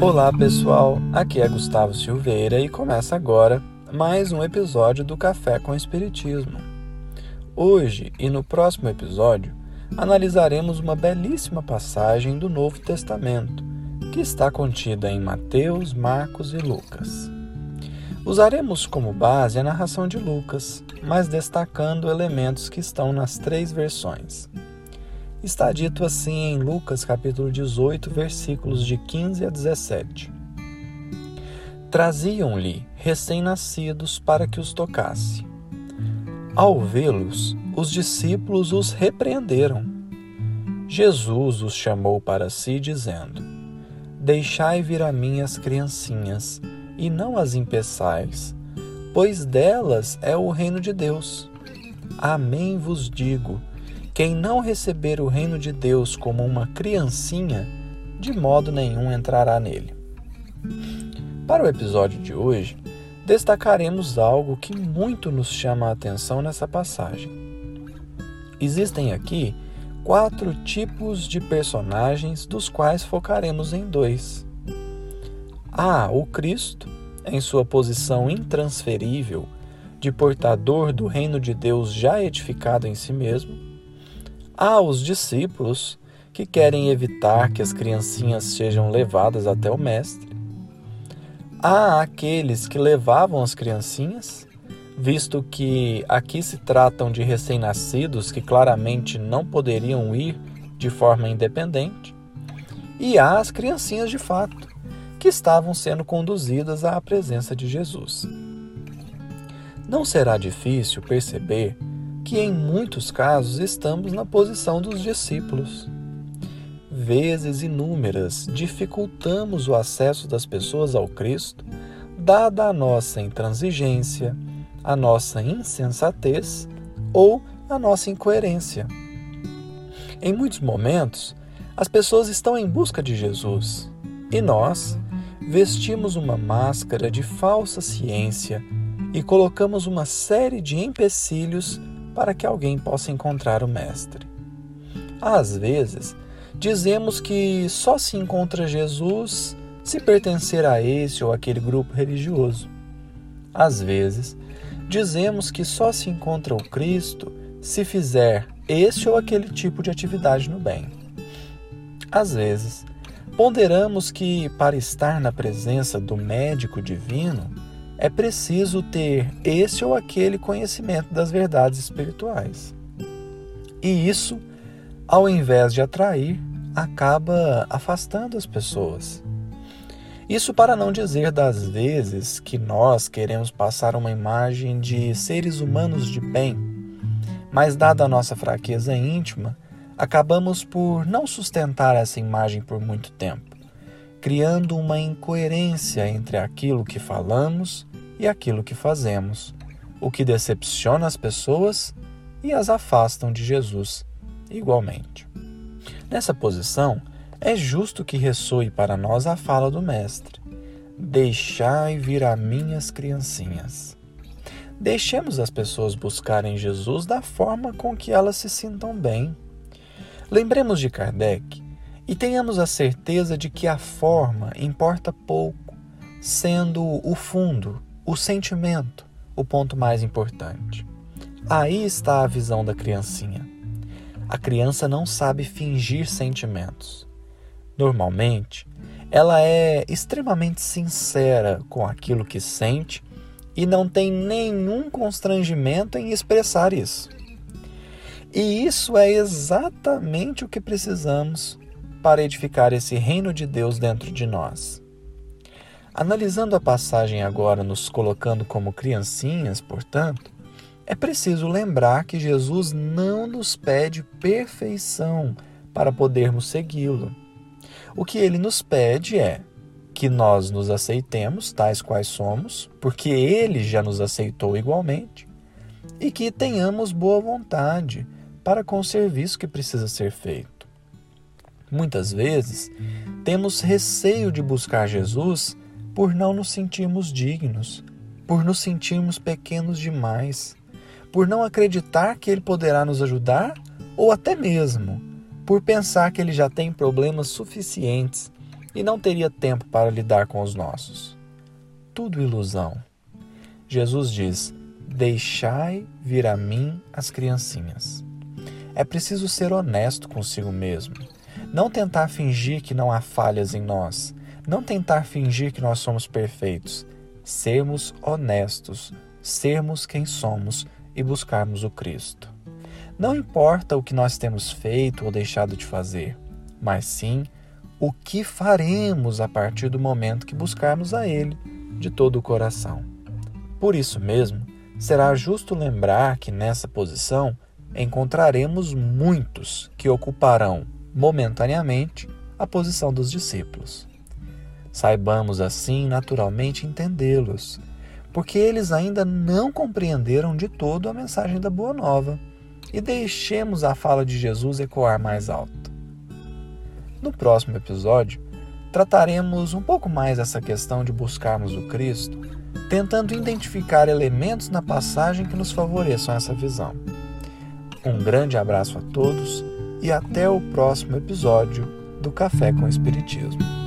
Olá pessoal, aqui é Gustavo Silveira e começa agora mais um episódio do Café com Espiritismo. Hoje e no próximo episódio analisaremos uma belíssima passagem do Novo Testamento que está contida em Mateus, Marcos e Lucas. Usaremos como base a narração de Lucas, mas destacando elementos que estão nas três versões. Está dito assim em Lucas capítulo 18, versículos de 15 a 17. Traziam-lhe recém-nascidos para que os tocasse. Ao vê-los, os discípulos os repreenderam. Jesus os chamou para si, dizendo: Deixai vir a mim as criancinhas, e não as impeçais, pois delas é o reino de Deus. Amém vos digo quem não receber o reino de Deus como uma criancinha, de modo nenhum entrará nele. Para o episódio de hoje, destacaremos algo que muito nos chama a atenção nessa passagem. Existem aqui quatro tipos de personagens, dos quais focaremos em dois. Há o Cristo, em sua posição intransferível de portador do reino de Deus já edificado em si mesmo Há os discípulos que querem evitar que as criancinhas sejam levadas até o Mestre. Há aqueles que levavam as criancinhas, visto que aqui se tratam de recém-nascidos que claramente não poderiam ir de forma independente. E há as criancinhas de fato, que estavam sendo conduzidas à presença de Jesus. Não será difícil perceber que em muitos casos estamos na posição dos discípulos. Vezes inúmeras dificultamos o acesso das pessoas ao Cristo, dada a nossa intransigência, a nossa insensatez ou a nossa incoerência. Em muitos momentos, as pessoas estão em busca de Jesus e nós vestimos uma máscara de falsa ciência e colocamos uma série de empecilhos para que alguém possa encontrar o Mestre. Às vezes, dizemos que só se encontra Jesus se pertencer a esse ou aquele grupo religioso. Às vezes, dizemos que só se encontra o Cristo se fizer esse ou aquele tipo de atividade no bem. Às vezes, ponderamos que para estar na presença do médico divino, é preciso ter esse ou aquele conhecimento das verdades espirituais. E isso, ao invés de atrair, acaba afastando as pessoas. Isso para não dizer das vezes que nós queremos passar uma imagem de seres humanos de bem, mas dada a nossa fraqueza íntima, acabamos por não sustentar essa imagem por muito tempo, criando uma incoerência entre aquilo que falamos e aquilo que fazemos, o que decepciona as pessoas e as afastam de Jesus igualmente. Nessa posição, é justo que ressoe para nós a fala do Mestre: Deixai vir a minhas criancinhas. Deixemos as pessoas buscarem Jesus da forma com que elas se sintam bem. Lembremos de Kardec e tenhamos a certeza de que a forma importa pouco, sendo o fundo o sentimento, o ponto mais importante. Aí está a visão da criancinha. A criança não sabe fingir sentimentos. Normalmente, ela é extremamente sincera com aquilo que sente e não tem nenhum constrangimento em expressar isso. E isso é exatamente o que precisamos para edificar esse reino de Deus dentro de nós. Analisando a passagem agora, nos colocando como criancinhas, portanto, é preciso lembrar que Jesus não nos pede perfeição para podermos segui-lo. O que ele nos pede é que nós nos aceitemos tais quais somos, porque ele já nos aceitou igualmente, e que tenhamos boa vontade para com o serviço que precisa ser feito. Muitas vezes temos receio de buscar Jesus por não nos sentirmos dignos, por nos sentirmos pequenos demais, por não acreditar que Ele poderá nos ajudar ou até mesmo por pensar que Ele já tem problemas suficientes e não teria tempo para lidar com os nossos. Tudo ilusão. Jesus diz: Deixai vir a mim as criancinhas. É preciso ser honesto consigo mesmo. Não tentar fingir que não há falhas em nós. Não tentar fingir que nós somos perfeitos. Sermos honestos, sermos quem somos e buscarmos o Cristo. Não importa o que nós temos feito ou deixado de fazer, mas sim o que faremos a partir do momento que buscarmos a Ele de todo o coração. Por isso mesmo, será justo lembrar que nessa posição encontraremos muitos que ocuparão momentaneamente a posição dos discípulos. Saibamos assim naturalmente entendê-los, porque eles ainda não compreenderam de todo a mensagem da Boa Nova, e deixemos a fala de Jesus ecoar mais alto. No próximo episódio, trataremos um pouco mais essa questão de buscarmos o Cristo tentando identificar elementos na passagem que nos favoreçam essa visão. Um grande abraço a todos e até o próximo episódio do Café com Espiritismo.